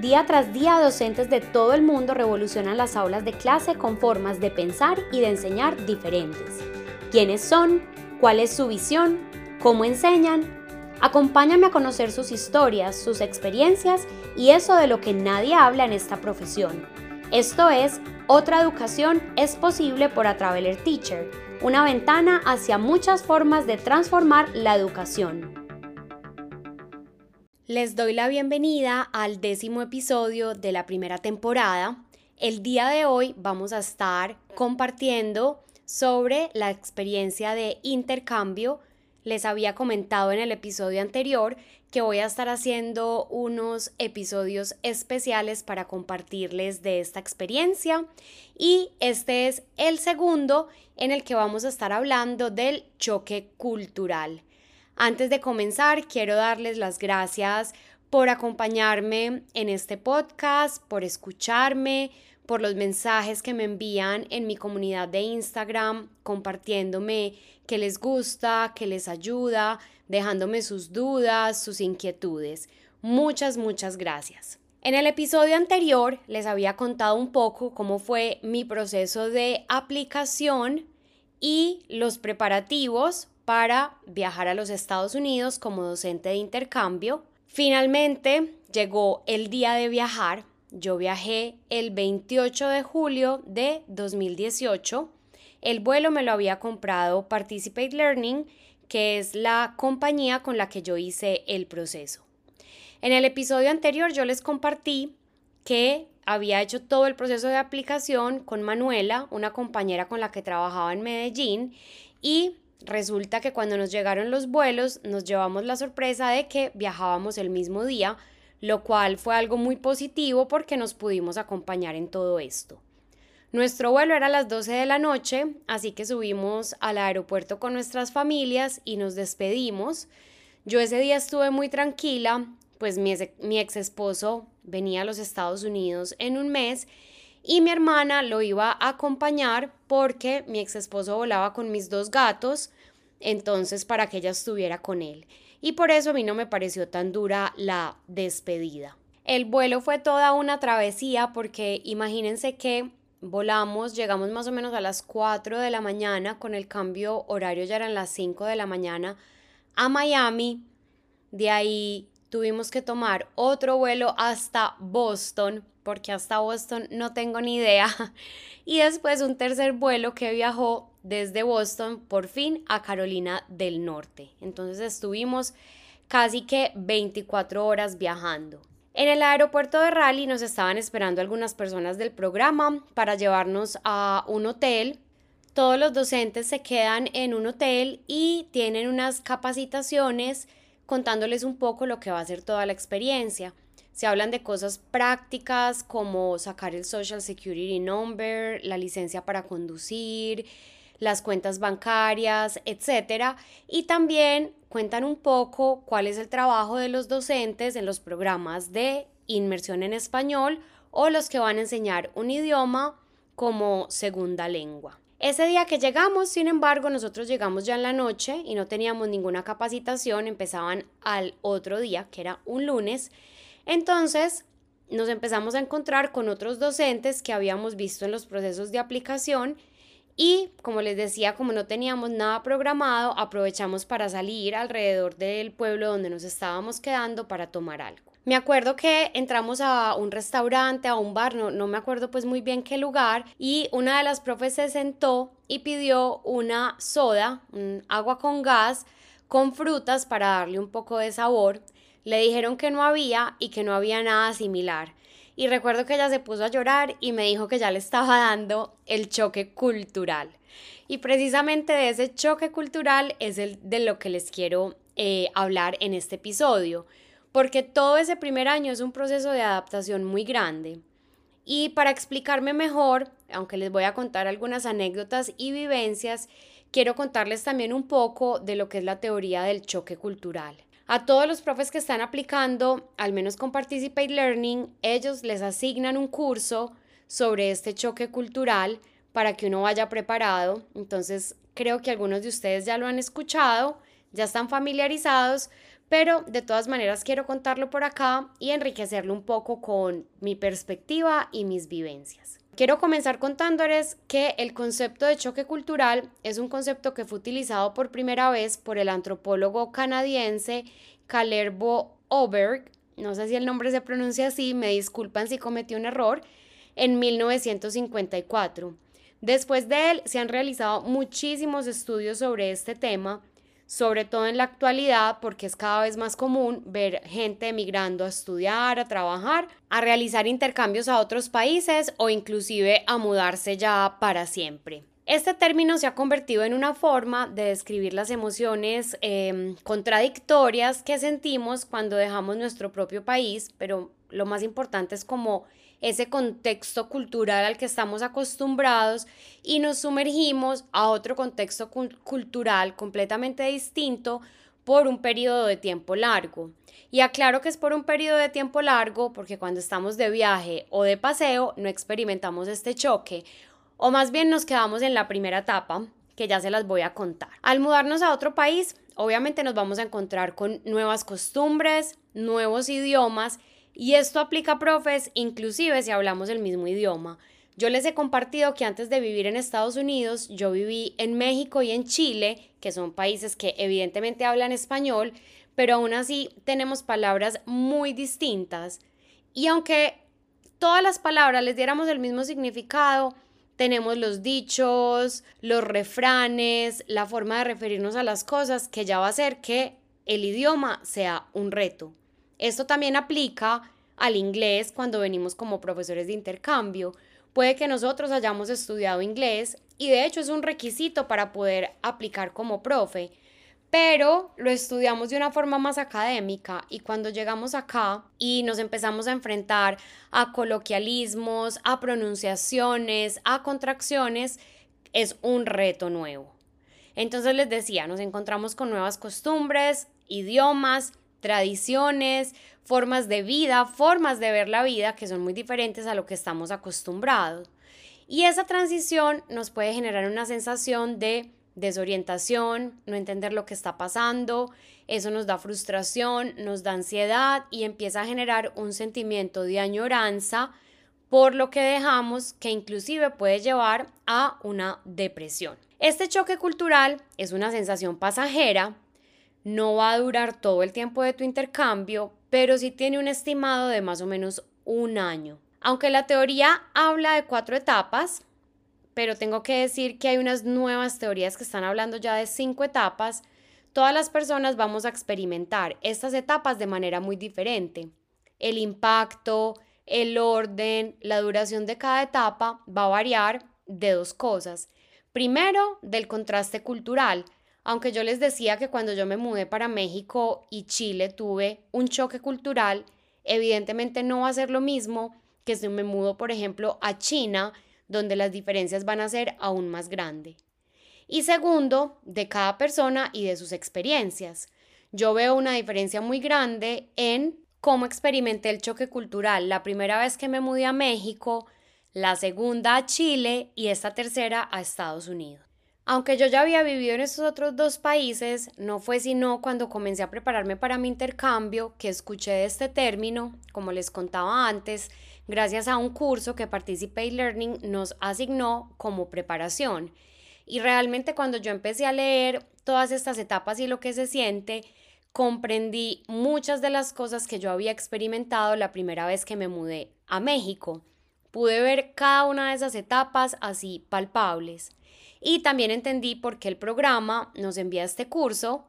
Día tras día, docentes de todo el mundo revolucionan las aulas de clase con formas de pensar y de enseñar diferentes. ¿Quiénes son? ¿Cuál es su visión? ¿Cómo enseñan? Acompáñame a conocer sus historias, sus experiencias y eso de lo que nadie habla en esta profesión. Esto es, otra educación es posible por Atraveler Teacher, una ventana hacia muchas formas de transformar la educación. Les doy la bienvenida al décimo episodio de la primera temporada. El día de hoy vamos a estar compartiendo sobre la experiencia de intercambio. Les había comentado en el episodio anterior que voy a estar haciendo unos episodios especiales para compartirles de esta experiencia y este es el segundo en el que vamos a estar hablando del choque cultural. Antes de comenzar, quiero darles las gracias por acompañarme en este podcast, por escucharme, por los mensajes que me envían en mi comunidad de Instagram, compartiéndome que les gusta, que les ayuda, dejándome sus dudas, sus inquietudes. Muchas, muchas gracias. En el episodio anterior les había contado un poco cómo fue mi proceso de aplicación y los preparativos para viajar a los Estados Unidos como docente de intercambio. Finalmente llegó el día de viajar. Yo viajé el 28 de julio de 2018. El vuelo me lo había comprado Participate Learning, que es la compañía con la que yo hice el proceso. En el episodio anterior yo les compartí que había hecho todo el proceso de aplicación con Manuela, una compañera con la que trabajaba en Medellín, y Resulta que cuando nos llegaron los vuelos nos llevamos la sorpresa de que viajábamos el mismo día, lo cual fue algo muy positivo porque nos pudimos acompañar en todo esto. Nuestro vuelo era a las 12 de la noche, así que subimos al aeropuerto con nuestras familias y nos despedimos. Yo ese día estuve muy tranquila, pues mi, ex esposo venía a los Estados Unidos en un mes y mi hermana lo iba a acompañar porque mi ex esposo volaba con mis dos gatos, entonces para que ella estuviera con él. Y por eso a mí no me pareció tan dura la despedida. El vuelo fue toda una travesía porque imagínense que volamos, llegamos más o menos a las 4 de la mañana, con el cambio horario ya eran las 5 de la mañana a Miami. De ahí tuvimos que tomar otro vuelo hasta Boston porque hasta Boston no tengo ni idea. Y después un tercer vuelo que viajó desde Boston por fin a Carolina del Norte. Entonces estuvimos casi que 24 horas viajando. En el aeropuerto de Raleigh nos estaban esperando algunas personas del programa para llevarnos a un hotel. Todos los docentes se quedan en un hotel y tienen unas capacitaciones contándoles un poco lo que va a ser toda la experiencia. Se hablan de cosas prácticas como sacar el Social Security Number, la licencia para conducir, las cuentas bancarias, etc. Y también cuentan un poco cuál es el trabajo de los docentes en los programas de inmersión en español o los que van a enseñar un idioma como segunda lengua. Ese día que llegamos, sin embargo, nosotros llegamos ya en la noche y no teníamos ninguna capacitación, empezaban al otro día, que era un lunes, entonces, nos empezamos a encontrar con otros docentes que habíamos visto en los procesos de aplicación y, como les decía, como no teníamos nada programado, aprovechamos para salir alrededor del pueblo donde nos estábamos quedando para tomar algo. Me acuerdo que entramos a un restaurante, a un bar, no, no, me acuerdo pues muy bien qué lugar, y una de las profes se sentó y pidió una soda, un agua con gas, con frutas para darle un poco de sabor. Le dijeron que no había y que no había nada similar. Y recuerdo que ella se puso a llorar y me dijo que ya le estaba dando el choque cultural. Y precisamente de ese choque cultural es el de lo que les quiero eh, hablar en este episodio, porque todo ese primer año es un proceso de adaptación muy grande. Y para explicarme mejor, aunque les voy a contar algunas anécdotas y vivencias, quiero contarles también un poco de lo que es la teoría del choque cultural. A todos los profes que están aplicando, al menos con Participate Learning, ellos les asignan un curso sobre este choque cultural para que uno vaya preparado. Entonces, creo que algunos de ustedes ya lo han escuchado, ya están familiarizados, pero de todas maneras quiero contarlo por acá y enriquecerlo un poco con mi perspectiva y mis vivencias. Quiero comenzar contándoles que el concepto de choque cultural es un concepto que fue utilizado por primera vez por el antropólogo canadiense Calerbo Oberg, no sé si el nombre se pronuncia así, me disculpan si cometí un error, en 1954. Después de él se han realizado muchísimos estudios sobre este tema sobre todo en la actualidad, porque es cada vez más común ver gente emigrando a estudiar, a trabajar, a realizar intercambios a otros países o inclusive a mudarse ya para siempre. Este término se ha convertido en una forma de describir las emociones em, contradictorias que sentimos cuando dejamos nuestro propio país, pero lo más importante es como ese contexto cultural al que estamos acostumbrados y nos sumergimos a otro contexto cultural completamente distinto por un periodo de tiempo largo. Y aclaro que es por un periodo de tiempo largo porque cuando estamos de viaje o de paseo no experimentamos este choque o más bien nos quedamos en la primera etapa que ya se las voy a contar. Al mudarnos a otro país, obviamente nos vamos a encontrar con nuevas costumbres, nuevos idiomas y esto aplica profes inclusive si hablamos el mismo idioma. Yo les he compartido que antes de vivir en Estados Unidos, yo viví en México y en Chile, que son países que evidentemente hablan español, pero aún así tenemos palabras muy distintas. Y aunque todas las palabras les diéramos el mismo significado, tenemos los dichos, los refranes, la forma de referirnos a las cosas, que ya va a hacer que el idioma sea un reto. Esto también aplica al inglés cuando venimos como profesores de intercambio. Puede que nosotros hayamos estudiado inglés y de hecho es un requisito para poder aplicar como profe, pero lo estudiamos de una forma más académica y cuando llegamos acá y nos empezamos a enfrentar a coloquialismos, a pronunciaciones, a contracciones, es un reto nuevo. Entonces les decía, nos encontramos con nuevas costumbres, idiomas, tradiciones, formas de vida, formas de ver la vida que son muy diferentes a lo que estamos acostumbrados. Y esa transición nos puede generar una sensación de desorientación, no entender lo que está pasando, eso nos da frustración, nos da ansiedad y empieza a generar un sentimiento de añoranza por lo que dejamos que inclusive puede llevar a una depresión. Este choque cultural es una sensación pasajera no va a durar todo el tiempo de tu intercambio, pero sí tiene un estimado de más o menos un año. Aunque la teoría habla de cuatro etapas, pero tengo que decir que hay unas nuevas teorías que están hablando ya de cinco etapas, todas las personas vamos a experimentar estas etapas de manera muy diferente. El impacto, el orden, la duración de cada etapa va a variar de dos cosas. Primero, del contraste cultural aunque yo les decía que cuando yo me mudé para México y Chile tuve un choque cultural, evidentemente no va a ser lo mismo que si me mudo, por ejemplo, a China, donde las diferencias van a ser aún más grandes. Y segundo, de cada persona y de sus experiencias. Yo veo una diferencia muy grande en cómo experimenté el choque cultural la primera vez que me mudé a México, la segunda a Chile y esta tercera a Estados Unidos. Aunque yo ya había vivido en esos otros dos países, no fue sino cuando comencé a prepararme para mi intercambio que escuché este término, como les contaba antes, gracias a un curso que Participate Learning nos asignó como preparación. Y realmente cuando yo empecé a leer todas estas etapas y lo que se siente, comprendí muchas de las cosas que yo había experimentado la primera vez que me mudé a México. Pude ver cada una de esas etapas así palpables. Y también entendí por qué el programa nos envía este curso,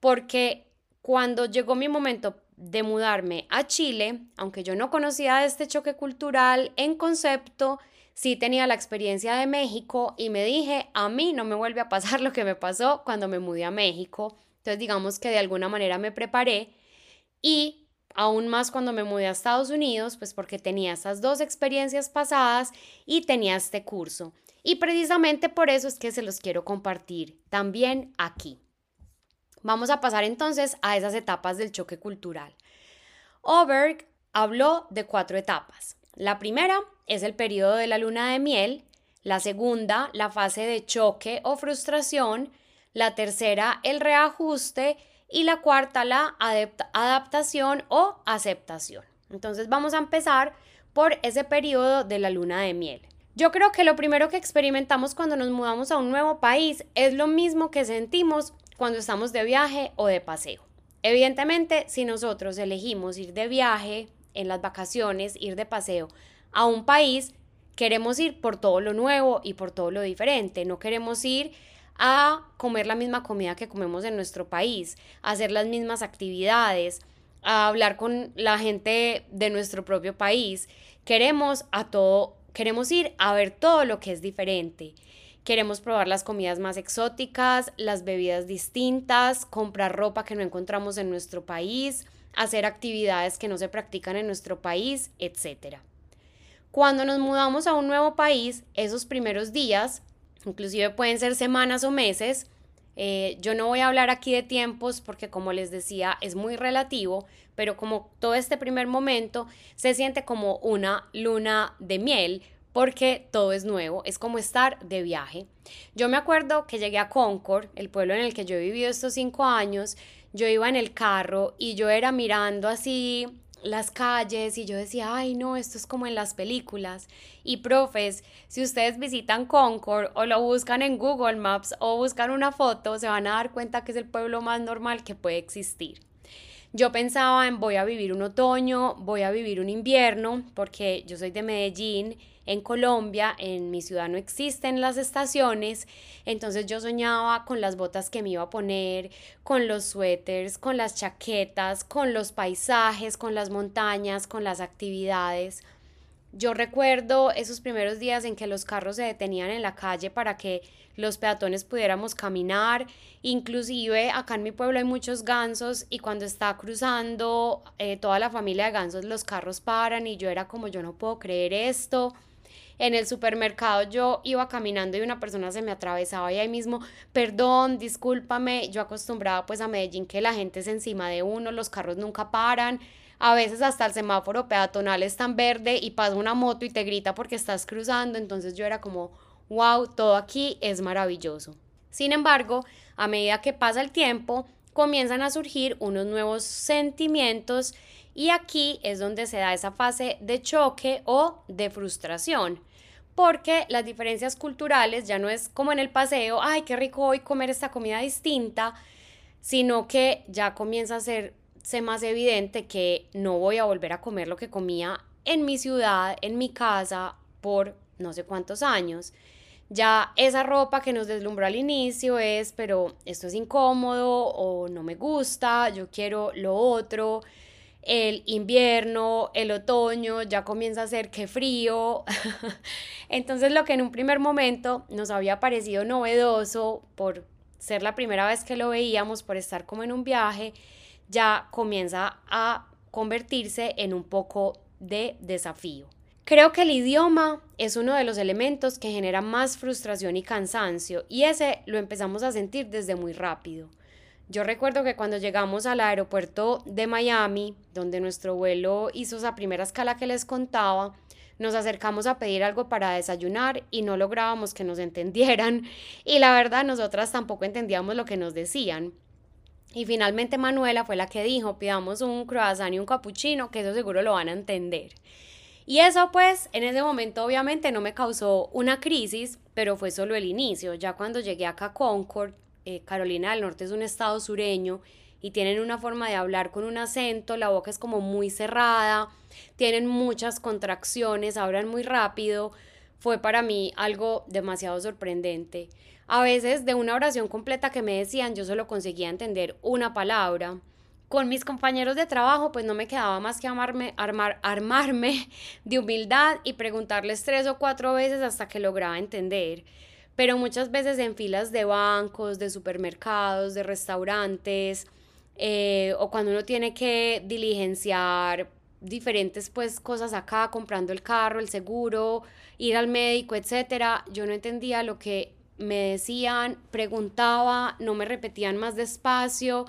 porque cuando llegó mi momento de mudarme a Chile, aunque yo no conocía este choque cultural en concepto, sí tenía la experiencia de México y me dije, a mí no me vuelve a pasar lo que me pasó cuando me mudé a México. Entonces digamos que de alguna manera me preparé y aún más cuando me mudé a Estados Unidos, pues porque tenía esas dos experiencias pasadas y tenía este curso. Y precisamente por eso es que se los quiero compartir también aquí. Vamos a pasar entonces a esas etapas del choque cultural. Oberg habló de cuatro etapas. La primera es el periodo de la luna de miel, la segunda, la fase de choque o frustración, la tercera, el reajuste y la cuarta la adaptación o aceptación. Entonces vamos a empezar por ese periodo de la luna de miel. Yo creo que lo primero que experimentamos cuando nos mudamos a un nuevo país es lo mismo que sentimos cuando estamos de viaje o de paseo. Evidentemente, si nosotros elegimos ir de viaje en las vacaciones, ir de paseo a un país, queremos ir por todo lo nuevo y por todo lo diferente. No queremos ir a comer la misma comida que comemos en nuestro país, a hacer las mismas actividades, a hablar con la gente de nuestro propio país. Queremos a todo, queremos ir a ver todo lo que es diferente. Queremos probar las comidas más exóticas, las bebidas distintas, comprar ropa que no encontramos en nuestro país, hacer actividades que no se practican en nuestro país, etc. Cuando nos mudamos a un nuevo país, esos primeros días, inclusive pueden ser semanas o meses, eh, yo no voy a hablar aquí de tiempos porque como les decía es muy relativo, pero como todo este primer momento se siente como una luna de miel porque todo es nuevo, es como estar de viaje. Yo me acuerdo que llegué a Concord, el pueblo en el que yo he vivido estos cinco años, yo iba en el carro y yo era mirando así las calles y yo decía, ay no, esto es como en las películas. Y profes, si ustedes visitan Concord o lo buscan en Google Maps o buscan una foto, se van a dar cuenta que es el pueblo más normal que puede existir. Yo pensaba en voy a vivir un otoño, voy a vivir un invierno, porque yo soy de Medellín en Colombia, en mi ciudad no existen las estaciones, entonces yo soñaba con las botas que me iba a poner, con los suéteres, con las chaquetas, con los paisajes, con las montañas, con las actividades. Yo recuerdo esos primeros días en que los carros se detenían en la calle para que los peatones pudiéramos caminar. Inclusive acá en mi pueblo hay muchos gansos y cuando está cruzando eh, toda la familia de gansos los carros paran y yo era como yo no puedo creer esto en el supermercado yo iba caminando y una persona se me atravesaba y ahí mismo, perdón, discúlpame, yo acostumbraba pues a Medellín que la gente es encima de uno, los carros nunca paran, a veces hasta el semáforo peatonal está en verde y pasa una moto y te grita porque estás cruzando, entonces yo era como, wow, todo aquí es maravilloso. Sin embargo, a medida que pasa el tiempo, comienzan a surgir unos nuevos sentimientos y aquí es donde se da esa fase de choque o de frustración porque las diferencias culturales ya no es como en el paseo, ay, qué rico hoy comer esta comida distinta, sino que ya comienza a ser más evidente que no voy a volver a comer lo que comía en mi ciudad, en mi casa, por no sé cuántos años. Ya esa ropa que nos deslumbró al inicio es, pero esto es incómodo o no me gusta, yo quiero lo otro el invierno, el otoño, ya comienza a ser que frío. Entonces lo que en un primer momento nos había parecido novedoso por ser la primera vez que lo veíamos, por estar como en un viaje, ya comienza a convertirse en un poco de desafío. Creo que el idioma es uno de los elementos que genera más frustración y cansancio y ese lo empezamos a sentir desde muy rápido. Yo recuerdo que cuando llegamos al aeropuerto de Miami, donde nuestro vuelo hizo esa primera escala que les contaba, nos acercamos a pedir algo para desayunar y no lográbamos que nos entendieran y la verdad nosotras tampoco entendíamos lo que nos decían. Y finalmente Manuela fue la que dijo, pidamos un croissant y un cappuccino, que eso seguro lo van a entender. Y eso pues en ese momento obviamente no me causó una crisis, pero fue solo el inicio. Ya cuando llegué acá a Concord, eh, Carolina del Norte es un estado sureño y tienen una forma de hablar con un acento, la boca es como muy cerrada, tienen muchas contracciones, hablan muy rápido, fue para mí algo demasiado sorprendente. A veces de una oración completa que me decían yo solo conseguía entender una palabra. Con mis compañeros de trabajo pues no me quedaba más que amarme, armar, armarme de humildad y preguntarles tres o cuatro veces hasta que lograba entender pero muchas veces en filas de bancos, de supermercados, de restaurantes, eh, o cuando uno tiene que diligenciar diferentes pues cosas acá, comprando el carro, el seguro, ir al médico, etcétera, yo no entendía lo que me decían, preguntaba, no me repetían más despacio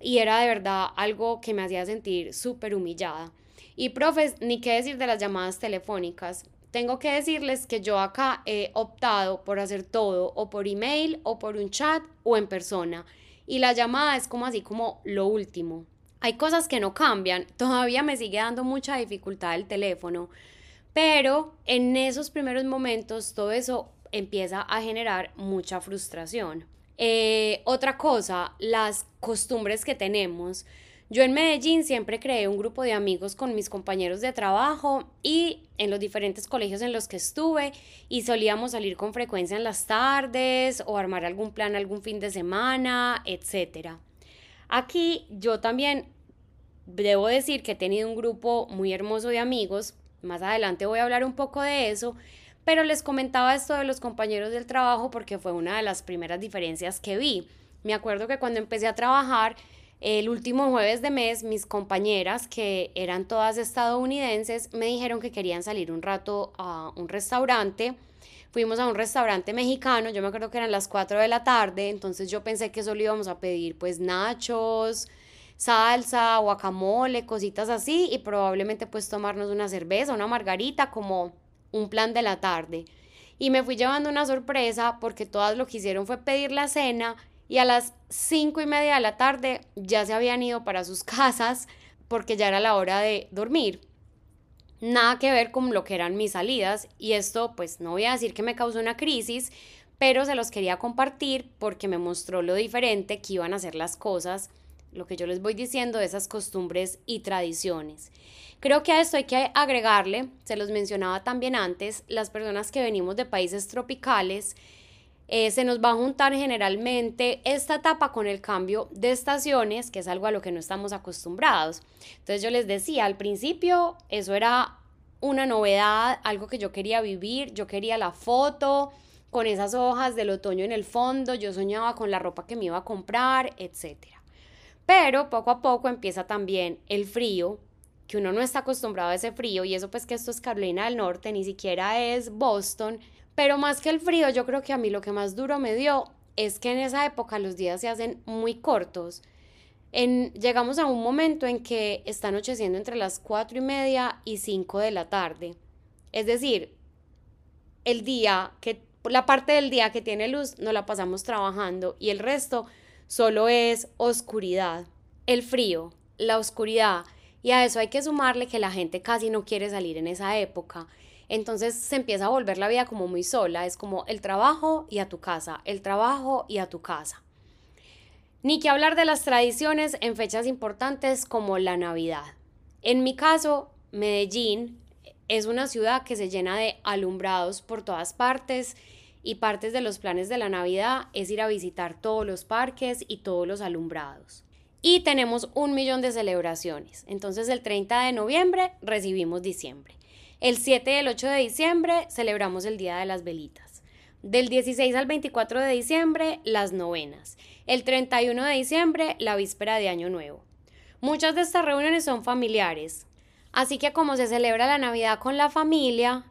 y era de verdad algo que me hacía sentir súper humillada. Y profes, ni qué decir de las llamadas telefónicas tengo que decirles que yo acá he optado por hacer todo o por email o por un chat o en persona. y la llamada es como así como lo último. Hay cosas que no cambian, todavía me sigue dando mucha dificultad el teléfono, pero en esos primeros momentos todo eso empieza a generar mucha frustración. Eh, otra cosa, las costumbres que tenemos. Yo en Medellín siempre creé un grupo de amigos con mis compañeros de trabajo y en los diferentes colegios en los que estuve y solíamos salir con frecuencia en las tardes o armar algún plan algún fin de semana, etc. Aquí yo también debo decir que he tenido un grupo muy hermoso de amigos, más adelante voy a hablar un poco de eso, pero les comentaba esto de los compañeros del trabajo porque fue una de las primeras diferencias que vi. Me acuerdo que cuando empecé a trabajar, el último jueves de mes, mis compañeras, que eran todas estadounidenses, me dijeron que querían salir un rato a un restaurante. Fuimos a un restaurante mexicano, yo me acuerdo que eran las 4 de la tarde, entonces yo pensé que solo íbamos a pedir pues nachos, salsa, guacamole, cositas así y probablemente pues tomarnos una cerveza, una margarita como un plan de la tarde. Y me fui llevando una sorpresa porque todas lo que hicieron fue pedir la cena y a las cinco y media de la tarde ya se habían ido para sus casas porque ya era la hora de dormir. Nada que ver con lo que eran mis salidas y esto pues no voy a decir que me causó una crisis, pero se los quería compartir porque me mostró lo diferente que iban a ser las cosas, lo que yo les voy diciendo de esas costumbres y tradiciones. Creo que a esto hay que agregarle, se los mencionaba también antes, las personas que venimos de países tropicales, eh, se nos va a juntar generalmente esta etapa con el cambio de estaciones, que es algo a lo que no estamos acostumbrados. Entonces yo les decía, al principio eso era una novedad, algo que yo quería vivir, yo quería la foto con esas hojas del otoño en el fondo, yo soñaba con la ropa que me iba a comprar, etc. Pero poco a poco empieza también el frío, que uno no está acostumbrado a ese frío y eso pues que esto es Carolina del Norte, ni siquiera es Boston, pero más que el frío yo creo que a mí lo que más duro me dio es que en esa época los días se hacen muy cortos. En, llegamos a un momento en que está anocheciendo entre las cuatro y media y 5 de la tarde. Es decir, el día que, la parte del día que tiene luz no la pasamos trabajando y el resto solo es oscuridad. El frío, la oscuridad, y a eso hay que sumarle que la gente casi no quiere salir en esa época. Entonces se empieza a volver la vida como muy sola, es como el trabajo y a tu casa, el trabajo y a tu casa. Ni que hablar de las tradiciones en fechas importantes como la Navidad. En mi caso, Medellín es una ciudad que se llena de alumbrados por todas partes y partes de los planes de la Navidad es ir a visitar todos los parques y todos los alumbrados y tenemos un millón de celebraciones. Entonces el 30 de noviembre recibimos diciembre. El 7 y el 8 de diciembre celebramos el Día de las Velitas. Del 16 al 24 de diciembre, las novenas. El 31 de diciembre, la víspera de Año Nuevo. Muchas de estas reuniones son familiares. Así que como se celebra la Navidad con la familia,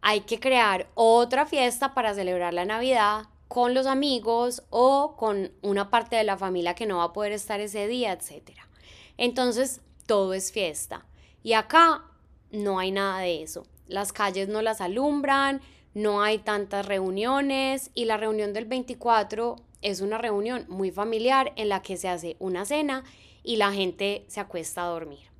hay que crear otra fiesta para celebrar la Navidad con los amigos o con una parte de la familia que no va a poder estar ese día, etc. Entonces, todo es fiesta. Y acá no hay nada de eso. Las calles no las alumbran, no hay tantas reuniones y la reunión del 24 es una reunión muy familiar en la que se hace una cena y la gente se acuesta a dormir.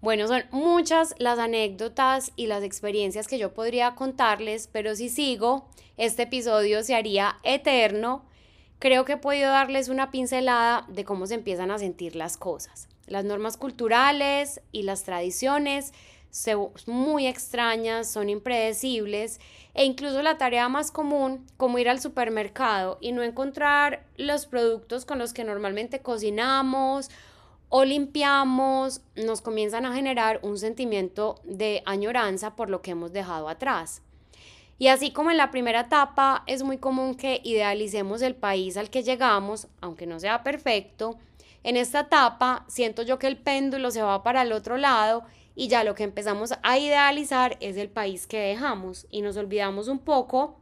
Bueno, son muchas las anécdotas y las experiencias que yo podría contarles, pero si sigo, este episodio se haría eterno. Creo que he podido darles una pincelada de cómo se empiezan a sentir las cosas. Las normas culturales y las tradiciones muy extrañas, son impredecibles e incluso la tarea más común, como ir al supermercado y no encontrar los productos con los que normalmente cocinamos o limpiamos, nos comienzan a generar un sentimiento de añoranza por lo que hemos dejado atrás. Y así como en la primera etapa es muy común que idealicemos el país al que llegamos, aunque no sea perfecto, en esta etapa siento yo que el péndulo se va para el otro lado y ya lo que empezamos a idealizar es el país que dejamos y nos olvidamos un poco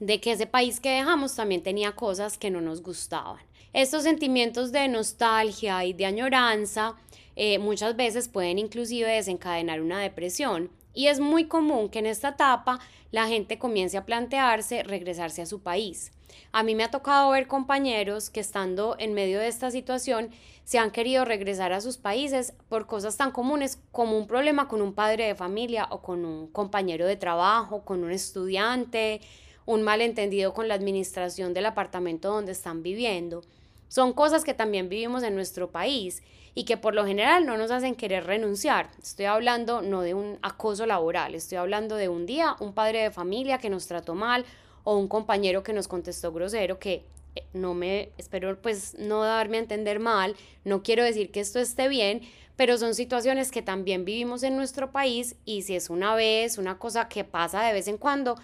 de que ese país que dejamos también tenía cosas que no nos gustaban. Estos sentimientos de nostalgia y de añoranza eh, muchas veces pueden inclusive desencadenar una depresión Y es muy común que en esta etapa la gente comience a plantearse regresarse a su país. A mí me ha tocado ver compañeros que estando en medio de esta situación se han querido regresar a sus países por cosas tan comunes como un problema con un padre de familia o con un compañero de trabajo, con un estudiante, un malentendido con la administración del apartamento donde están viviendo. Son cosas que también vivimos en nuestro país y que por lo general no nos hacen querer renunciar. Estoy hablando no de un acoso laboral, estoy hablando de un día un padre de familia que nos trató mal o un compañero que nos contestó grosero que eh, no me espero pues no darme a entender mal, no quiero decir que esto esté bien, pero son situaciones que también vivimos en nuestro país y si es una vez, una cosa que pasa de vez en cuando,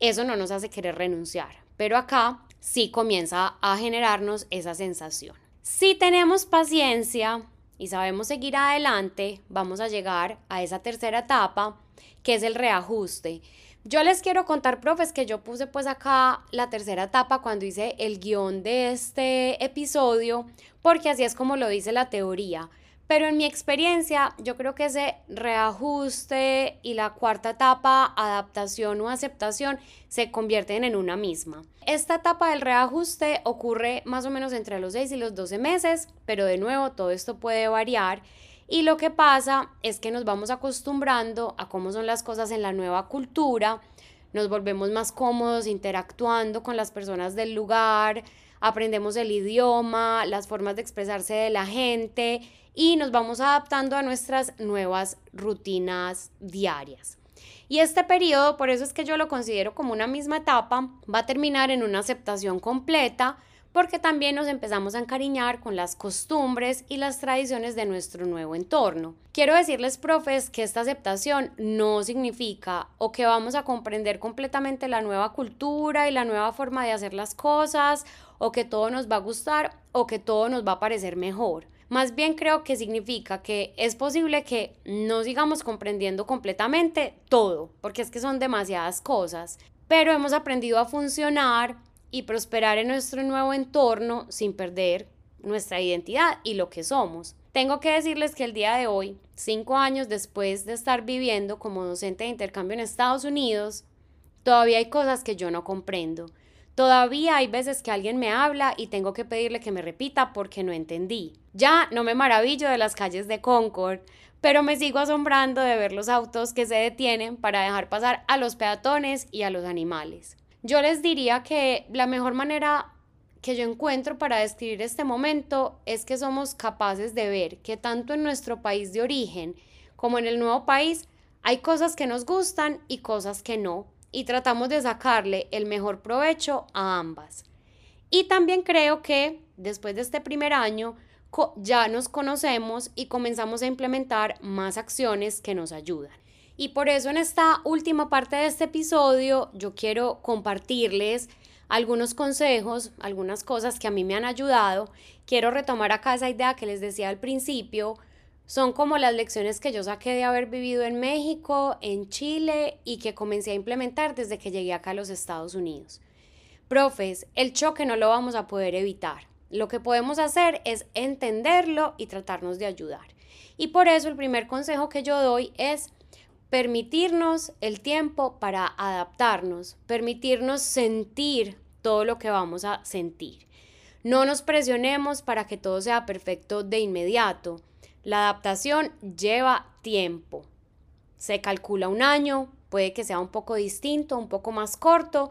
eso no nos hace querer renunciar. Pero acá sí comienza a generarnos esa sensación. Si tenemos paciencia y sabemos seguir adelante, vamos a llegar a esa tercera etapa, que es el reajuste. Yo les quiero contar, profes, que yo puse pues acá la tercera etapa cuando hice el guion de este episodio, porque así es como lo dice la teoría. Pero en mi experiencia, yo creo que ese reajuste y la cuarta etapa, adaptación o aceptación, se convierten en una misma. Esta etapa del reajuste ocurre más o menos entre los 6 y los 12 meses, pero de nuevo todo esto puede variar y lo que pasa es que nos vamos acostumbrando a cómo son las cosas en la nueva cultura, nos volvemos más cómodos interactuando con las personas del lugar, aprendemos el idioma, las formas de expresarse de la gente y nos vamos adaptando a nuestras nuevas rutinas diarias. Y este periodo, por eso es que yo lo considero como una misma etapa, va a terminar en una aceptación completa, porque también nos empezamos a encariñar con las costumbres y las tradiciones de nuestro nuevo entorno. Quiero decirles, profes, que esta aceptación no significa o que vamos a comprender completamente la nueva cultura y la nueva forma de hacer las cosas, o que todo nos va a gustar, o que todo nos va a parecer mejor. Más bien creo que significa que es posible que no sigamos comprendiendo completamente todo, porque es que son demasiadas cosas, pero hemos aprendido a funcionar y prosperar en nuestro nuevo entorno sin perder nuestra identidad y lo que somos. Tengo que decirles que el día de hoy, cinco años después de estar viviendo como docente de intercambio en Estados Unidos, todavía hay cosas que yo no comprendo. Todavía hay veces que alguien me habla y tengo que pedirle que me repita porque no entendí. Ya no me maravillo de las calles de Concord, pero me sigo asombrando de ver los autos que se detienen para dejar pasar a los peatones y a los animales. Yo les diría que la mejor manera que yo encuentro para describir este momento es que somos capaces de ver que tanto en nuestro país de origen como en el nuevo país hay cosas que nos gustan y cosas que no, y tratamos de sacarle el mejor provecho a ambas. Y también creo que después de este primer año ya nos conocemos y comenzamos a implementar más acciones que nos ayudan. Y por eso en esta última parte de este episodio yo quiero compartirles algunos consejos, algunas cosas que a mí me han ayudado. Quiero retomar acá esa idea que les decía al principio. Son como las lecciones que yo saqué de haber vivido en México, en Chile y que comencé a implementar desde que llegué acá a los Estados Unidos. Profes, el choque no lo vamos a poder evitar. Lo que podemos hacer es entenderlo y tratarnos de ayudar. Y por eso el primer consejo que yo doy es permitirnos el tiempo para adaptarnos, permitirnos sentir todo lo que vamos a sentir. No nos presionemos para que todo sea perfecto de inmediato. La adaptación lleva tiempo. Se calcula un año, puede que sea un poco distinto, un poco más corto,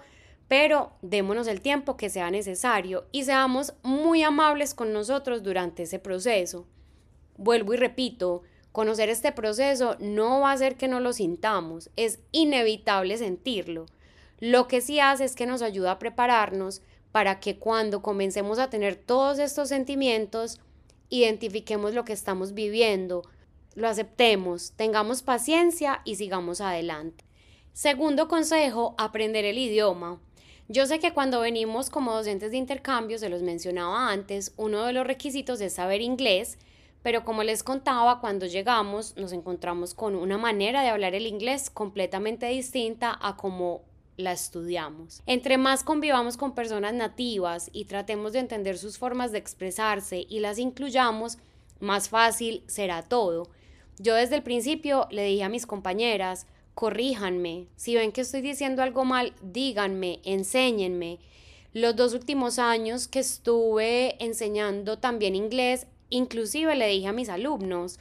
pero démonos el tiempo que sea necesario y seamos muy amables con nosotros durante ese proceso. Vuelvo y repito, Conocer este proceso no va a hacer que no lo sintamos, es inevitable sentirlo. Lo que sí hace es que nos ayuda a prepararnos para que cuando comencemos a tener todos estos sentimientos, identifiquemos lo que estamos viviendo, lo aceptemos, tengamos paciencia y sigamos adelante. Segundo consejo, aprender el idioma. Yo sé que cuando venimos como docentes de intercambio, se los mencionaba antes, uno de los requisitos es saber inglés, pero como les contaba, cuando llegamos nos encontramos con una manera de hablar el inglés completamente distinta a como la estudiamos. Entre más convivamos con personas nativas y tratemos de entender sus formas de expresarse y las incluyamos, más fácil será todo. Yo desde el principio le dije a mis compañeras, corríjanme, si ven que estoy diciendo algo mal, díganme, enséñenme. Los dos últimos años que estuve enseñando también inglés, inclusive le dije a mis alumnos,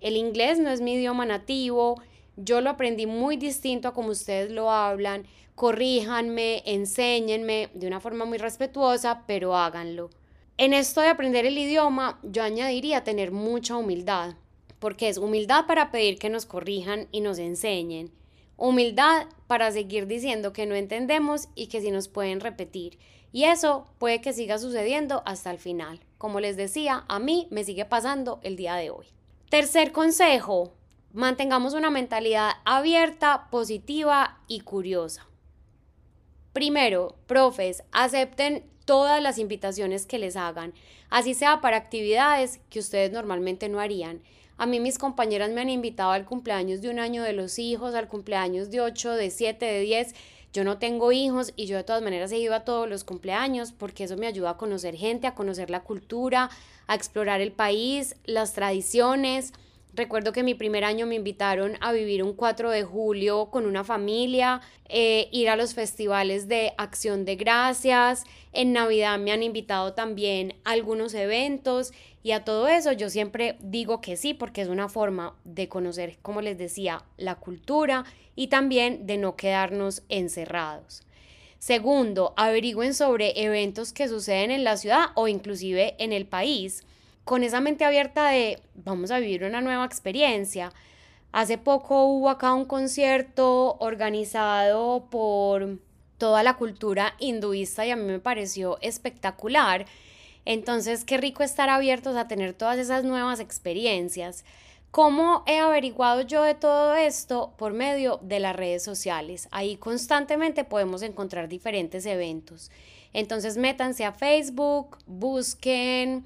el inglés no es mi idioma nativo, yo lo aprendí muy distinto a como ustedes lo hablan, corríjanme, enséñenme de una forma muy respetuosa, pero háganlo. En esto de aprender el idioma, yo añadiría tener mucha humildad, porque es humildad para pedir que nos corrijan y nos enseñen, humildad para seguir diciendo que no entendemos y que si nos pueden repetir. Y eso puede que siga sucediendo hasta el final. Como les decía, a mí me sigue pasando el día de hoy. Tercer consejo, mantengamos una mentalidad abierta, positiva y curiosa. Primero, profes, acepten todas las invitaciones que les hagan, así sea para actividades que ustedes normalmente no harían. A mí mis compañeras me han invitado al cumpleaños de un año de los hijos, al cumpleaños de 8, de 7, de 10. Yo no tengo hijos y yo de todas maneras he ido a todos los cumpleaños porque eso me ayuda a conocer gente, a conocer la cultura, a explorar el país, las tradiciones. Recuerdo que mi primer año me invitaron a vivir un 4 de julio con una familia, eh, ir a los festivales de acción de gracias. En Navidad me han invitado también a algunos eventos y a todo eso yo siempre digo que sí porque es una forma de conocer, como les decía, la cultura y también de no quedarnos encerrados. Segundo, averigüen sobre eventos que suceden en la ciudad o inclusive en el país con esa mente abierta de vamos a vivir una nueva experiencia. Hace poco hubo acá un concierto organizado por toda la cultura hinduista y a mí me pareció espectacular. Entonces, qué rico estar abiertos a tener todas esas nuevas experiencias. ¿Cómo he averiguado yo de todo esto? Por medio de las redes sociales. Ahí constantemente podemos encontrar diferentes eventos. Entonces, métanse a Facebook, busquen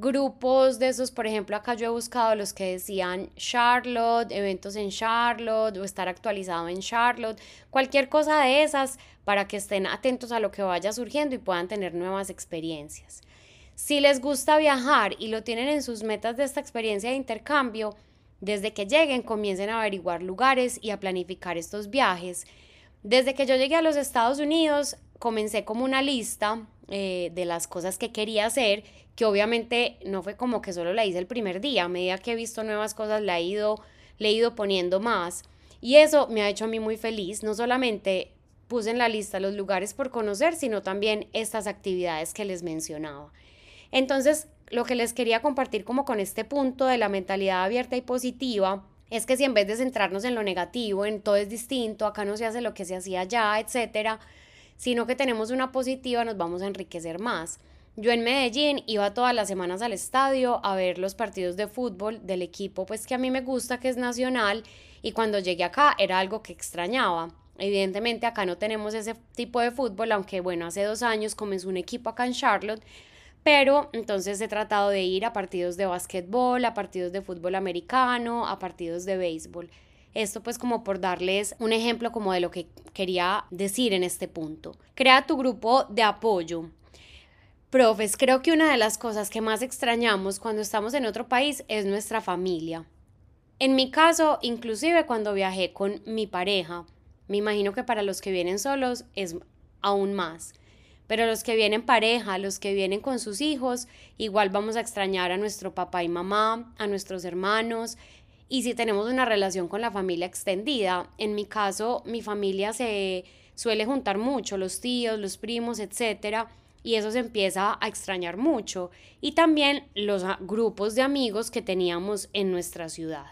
grupos de esos, por ejemplo, acá yo he buscado los que decían Charlotte, eventos en Charlotte o estar actualizado en Charlotte, cualquier cosa de esas para que estén atentos a lo que vaya surgiendo y puedan tener nuevas experiencias. Si les gusta viajar y lo tienen en sus metas de esta experiencia de intercambio, desde que lleguen comiencen a averiguar lugares y a planificar estos viajes. Desde que yo llegué a los Estados Unidos, comencé como una lista eh, de las cosas que quería hacer, que obviamente no fue como que solo la hice el primer día, a medida que he visto nuevas cosas la he ido, le he ido poniendo más. Y eso me ha hecho a mí muy feliz, no solamente puse en la lista los lugares por conocer, sino también estas actividades que les mencionaba. Entonces, lo que les quería compartir como con este punto de la mentalidad abierta y positiva, es que si en vez de centrarnos en lo negativo, en todo es distinto, acá no se hace lo que se hacía allá, etcétera, sino que tenemos una positiva, nos vamos a enriquecer más. Yo en Medellín iba todas las semanas al estadio a ver los partidos de fútbol del equipo, pues que a mí me gusta, que es nacional, y cuando llegué acá era algo que extrañaba. Evidentemente acá no tenemos ese tipo de fútbol, aunque bueno, hace dos años comenzó un equipo acá en Charlotte, pero entonces he tratado de ir a partidos de básquetbol, a partidos de fútbol americano, a partidos de béisbol. Esto pues como por darles un ejemplo como de lo que quería decir en este punto. Crea tu grupo de apoyo. Profes, creo que una de las cosas que más extrañamos cuando estamos en otro país es nuestra familia. En mi caso, inclusive cuando viajé con mi pareja, me imagino que para los que vienen solos es aún más. Pero los que vienen pareja, los que vienen con sus hijos, igual vamos a extrañar a nuestro papá y mamá, a nuestros hermanos, y si tenemos una relación con la familia extendida, en mi caso, mi familia se suele juntar mucho, los tíos, los primos, etcétera, y eso se empieza a extrañar mucho. Y también los grupos de amigos que teníamos en nuestra ciudad.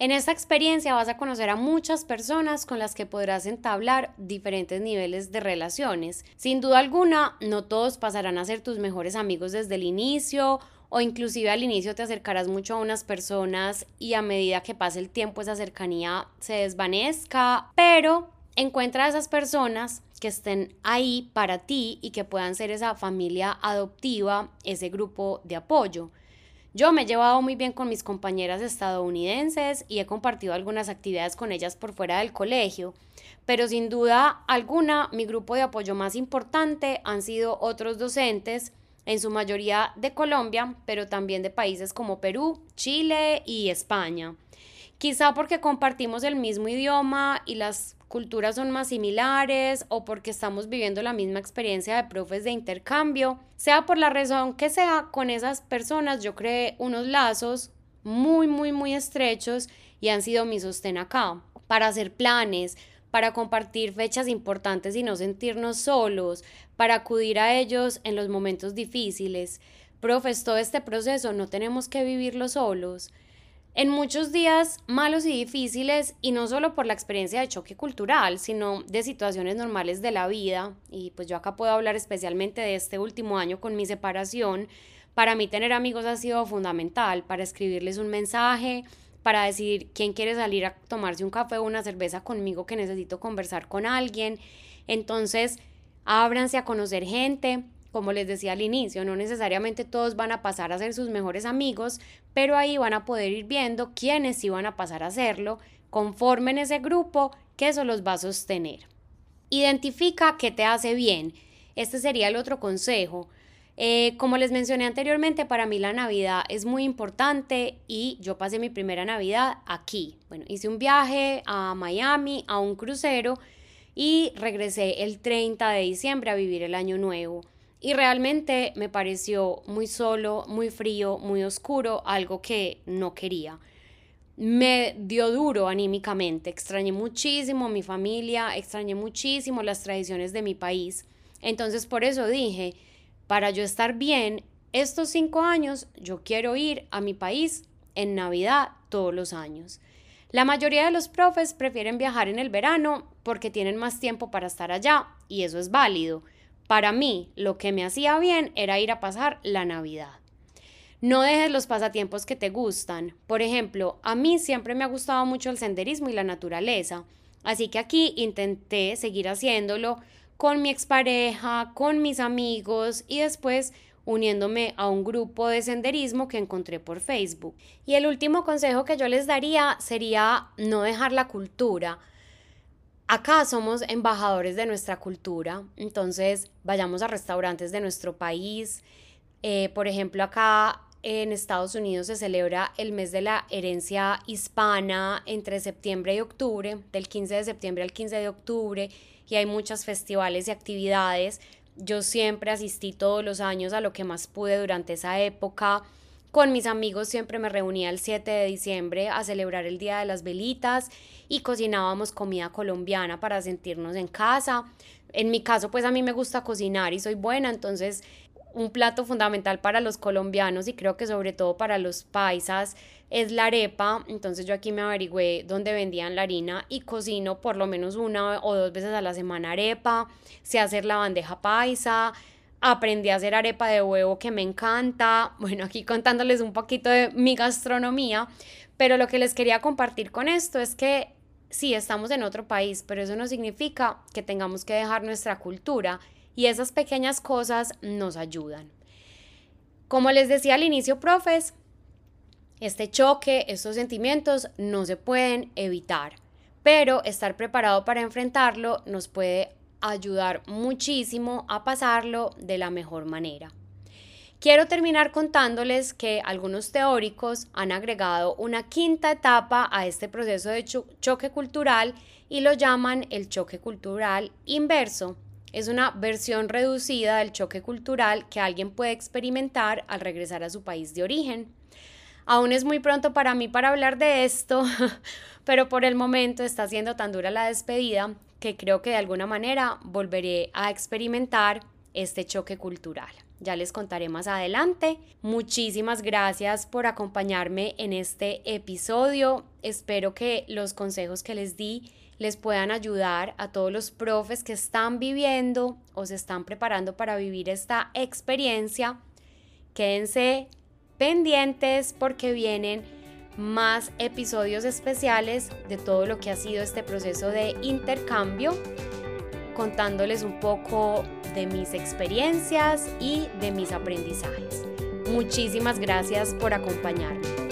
En esta experiencia vas a conocer a muchas personas con las que podrás entablar diferentes niveles de relaciones. Sin duda alguna, no todos pasarán a ser tus mejores amigos desde el inicio o inclusive al inicio te acercarás mucho a unas personas y a medida que pase el tiempo esa cercanía se desvanezca, pero encuentra a esas personas que estén ahí para ti y que puedan ser esa familia adoptiva, ese grupo de apoyo. Yo me he llevado muy bien con mis compañeras estadounidenses y he compartido algunas actividades con ellas por fuera del colegio, pero sin duda alguna mi grupo de apoyo más importante han sido otros docentes en su mayoría de Colombia, pero también de países como Perú, Chile y España. Quizá porque compartimos el mismo idioma y las culturas son más similares o porque estamos viviendo la misma experiencia de profes de intercambio, sea por la razón que sea, con esas personas yo creé unos lazos muy, muy, muy estrechos y han sido mi sostén acá para hacer planes, para compartir fechas importantes y no sentirnos solos, para acudir a ellos en los momentos difíciles. Profes, este proceso no tenemos que vivirlo solos. En muchos días malos y difíciles, y no solo por la experiencia de choque cultural, sino de situaciones normales de la vida, y pues yo acá puedo hablar especialmente de este último año con mi separación, para mí tener amigos ha sido fundamental, para escribirles un mensaje, para decir quién quiere salir a tomarse un café o una cerveza conmigo que necesito conversar con alguien. Entonces, ábranse a conocer gente, como les decía al inicio, no necesariamente todos van a pasar a ser sus mejores amigos, pero ahí van a poder ir viendo quiénes sí van a pasar a hacerlo, conformen ese grupo que eso los va a sostener. Identifica qué te hace bien. Este sería el otro consejo. Eh, como les mencioné anteriormente, para mí la Navidad es muy importante y yo pasé mi primera Navidad aquí. Bueno, hice un viaje a Miami, a un crucero y regresé el 30 de diciembre a vivir el año nuevo y realmente me pareció muy solo, muy frío, muy oscuro, algo que no quería. Me dio duro anímicamente, extrañé muchísimo a mi familia, extrañé muchísimo las tradiciones de mi país. Entonces por eso dije, para yo estar bien, estos cinco años yo quiero ir a mi país en Navidad todos los años. La mayoría de los profes prefieren viajar en el verano porque tienen más tiempo para estar allá y eso es válido. Para mí, lo que me hacía bien era ir a pasar la Navidad. No dejes los pasatiempos que te gustan. Por ejemplo, a mí siempre me ha gustado mucho el senderismo y la naturaleza, así que aquí intenté seguir haciéndolo con mi expareja, con mis amigos y después uniéndome a un grupo de senderismo que encontré por Facebook. Y el último consejo que yo les daría sería no dejar la cultura. Acá somos embajadores de nuestra cultura, entonces vayamos a restaurantes de nuestro país. Eh, por ejemplo, acá en Estados Unidos se celebra el mes de la herencia hispana entre septiembre y octubre, del 15 de septiembre al 15 de octubre, y hay muchos festivales y actividades. Yo siempre asistí todos los años a lo que más pude durante esa época. Con mis amigos siempre me reunía el 7 de diciembre a celebrar el Día de las Velitas y cocinábamos comida colombiana para sentirnos en casa. En mi caso, pues a mí me gusta cocinar y soy buena, entonces un plato fundamental para los colombianos y creo que sobre todo para los paisas es la arepa. Entonces yo aquí me averigüé dónde vendían la harina y cocino por lo menos una o dos veces a la semana arepa. Sé hacer la bandeja paisa, aprendí a hacer arepa de huevo que me encanta. Bueno, aquí contándoles un poquito de mi gastronomía, pero lo que les quería compartir con esto es que sí, estamos en otro país, pero eso no significa que tengamos que dejar nuestra cultura y esas pequeñas cosas nos ayudan. Como les decía al inicio, profes, este choque, estos sentimientos no se pueden evitar, pero estar preparado para enfrentarlo nos puede ayudar muchísimo a pasarlo de la mejor manera. Quiero terminar contándoles que algunos teóricos han agregado una quinta etapa a este proceso de choque cultural y lo llaman el choque cultural inverso. Es una versión reducida del choque cultural que alguien puede experimentar al regresar a su país de origen. Aún es muy pronto para mí para hablar de esto, pero por el momento está siendo tan dura la despedida que creo que de alguna manera volveré a experimentar este choque cultural. Ya les contaré más adelante. Muchísimas gracias por acompañarme en este episodio. Espero que los consejos que les di les puedan ayudar a todos los profes que están viviendo o se están preparando para vivir esta experiencia. Quédense pendientes porque vienen más episodios especiales de todo lo que ha sido este proceso de intercambio, contándoles un poco de mis experiencias y de mis aprendizajes. Muchísimas gracias por acompañarme.